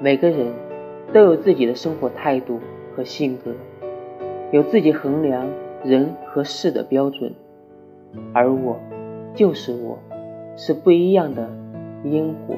每个人都有自己的生活态度和性格有自己衡量人和事的标准。而我就是我是不一样的烟火